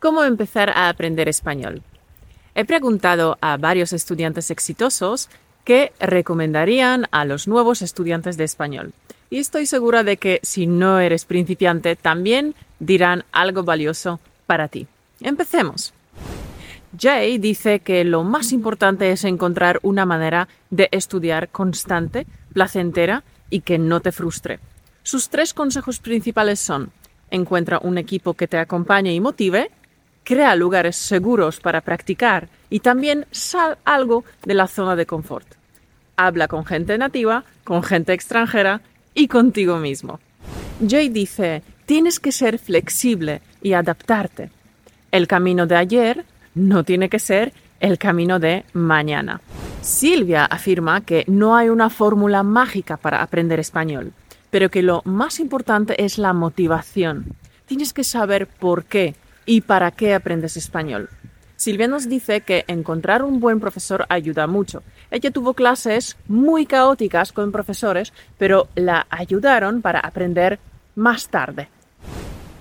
¿Cómo empezar a aprender español? He preguntado a varios estudiantes exitosos qué recomendarían a los nuevos estudiantes de español. Y estoy segura de que si no eres principiante, también dirán algo valioso para ti. Empecemos. Jay dice que lo más importante es encontrar una manera de estudiar constante, placentera y que no te frustre. Sus tres consejos principales son encuentra un equipo que te acompañe y motive, crea lugares seguros para practicar y también sal algo de la zona de confort. Habla con gente nativa, con gente extranjera y contigo mismo. Jay dice, tienes que ser flexible y adaptarte. El camino de ayer no tiene que ser el camino de mañana. Silvia afirma que no hay una fórmula mágica para aprender español, pero que lo más importante es la motivación. Tienes que saber por qué y para qué aprendes español. Silvia nos dice que encontrar un buen profesor ayuda mucho. Ella tuvo clases muy caóticas con profesores, pero la ayudaron para aprender más tarde.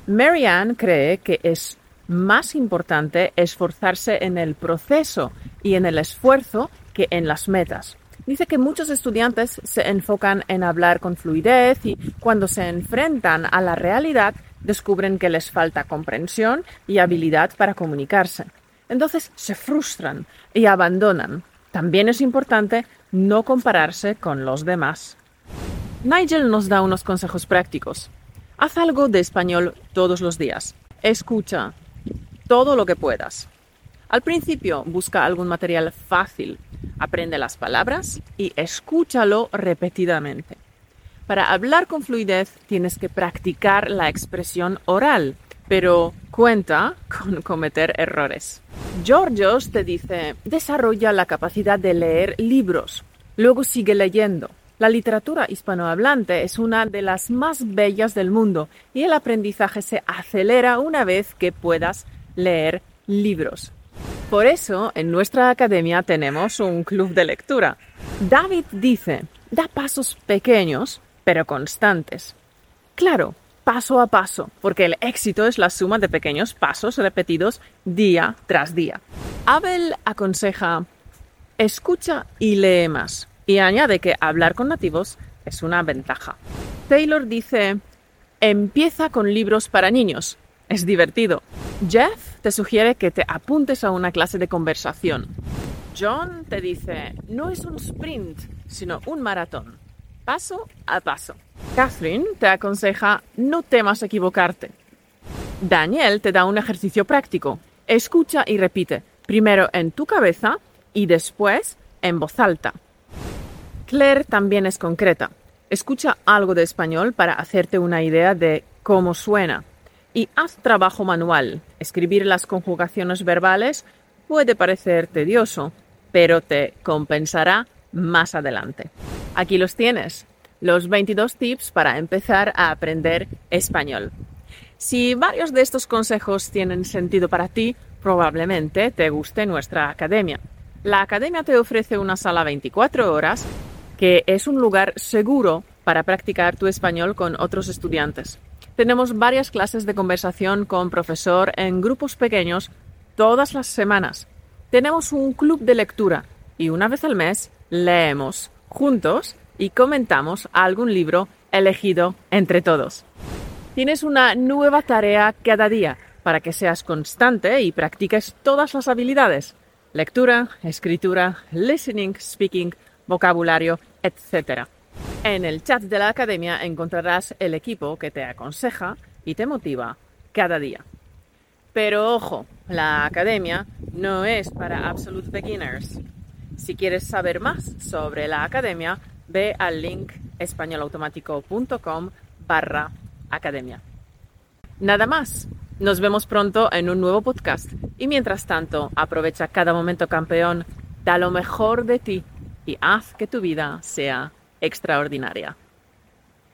Marianne cree que es más importante esforzarse en el proceso y en el esfuerzo que en las metas. Dice que muchos estudiantes se enfocan en hablar con fluidez y cuando se enfrentan a la realidad descubren que les falta comprensión y habilidad para comunicarse. Entonces se frustran y abandonan. También es importante no compararse con los demás. Nigel nos da unos consejos prácticos. Haz algo de español todos los días. Escucha todo lo que puedas. Al principio busca algún material fácil, aprende las palabras y escúchalo repetidamente. Para hablar con fluidez tienes que practicar la expresión oral, pero cuenta con cometer errores. Georgios te dice, desarrolla la capacidad de leer libros, luego sigue leyendo. La literatura hispanohablante es una de las más bellas del mundo y el aprendizaje se acelera una vez que puedas leer libros. Por eso, en nuestra academia tenemos un club de lectura. David dice, da pasos pequeños, pero constantes. Claro, paso a paso, porque el éxito es la suma de pequeños pasos repetidos día tras día. Abel aconseja, escucha y lee más, y añade que hablar con nativos es una ventaja. Taylor dice, empieza con libros para niños, es divertido. Jeff te sugiere que te apuntes a una clase de conversación. John te dice, no es un sprint, sino un maratón paso a paso. Catherine te aconseja no temas equivocarte. Daniel te da un ejercicio práctico. Escucha y repite, primero en tu cabeza y después en voz alta. Claire también es concreta. Escucha algo de español para hacerte una idea de cómo suena. Y haz trabajo manual. Escribir las conjugaciones verbales puede parecer tedioso, pero te compensará más adelante. Aquí los tienes, los 22 tips para empezar a aprender español. Si varios de estos consejos tienen sentido para ti, probablemente te guste nuestra academia. La academia te ofrece una sala 24 horas que es un lugar seguro para practicar tu español con otros estudiantes. Tenemos varias clases de conversación con profesor en grupos pequeños todas las semanas. Tenemos un club de lectura y una vez al mes leemos juntos y comentamos algún libro elegido entre todos. Tienes una nueva tarea cada día para que seas constante y practiques todas las habilidades. Lectura, escritura, listening, speaking, vocabulario, etc. En el chat de la academia encontrarás el equipo que te aconseja y te motiva cada día. Pero ojo, la academia no es para absolute beginners. Si quieres saber más sobre la academia, ve al link españolautomático.com barra academia. Nada más. Nos vemos pronto en un nuevo podcast. Y mientras tanto, aprovecha cada momento campeón, da lo mejor de ti y haz que tu vida sea extraordinaria.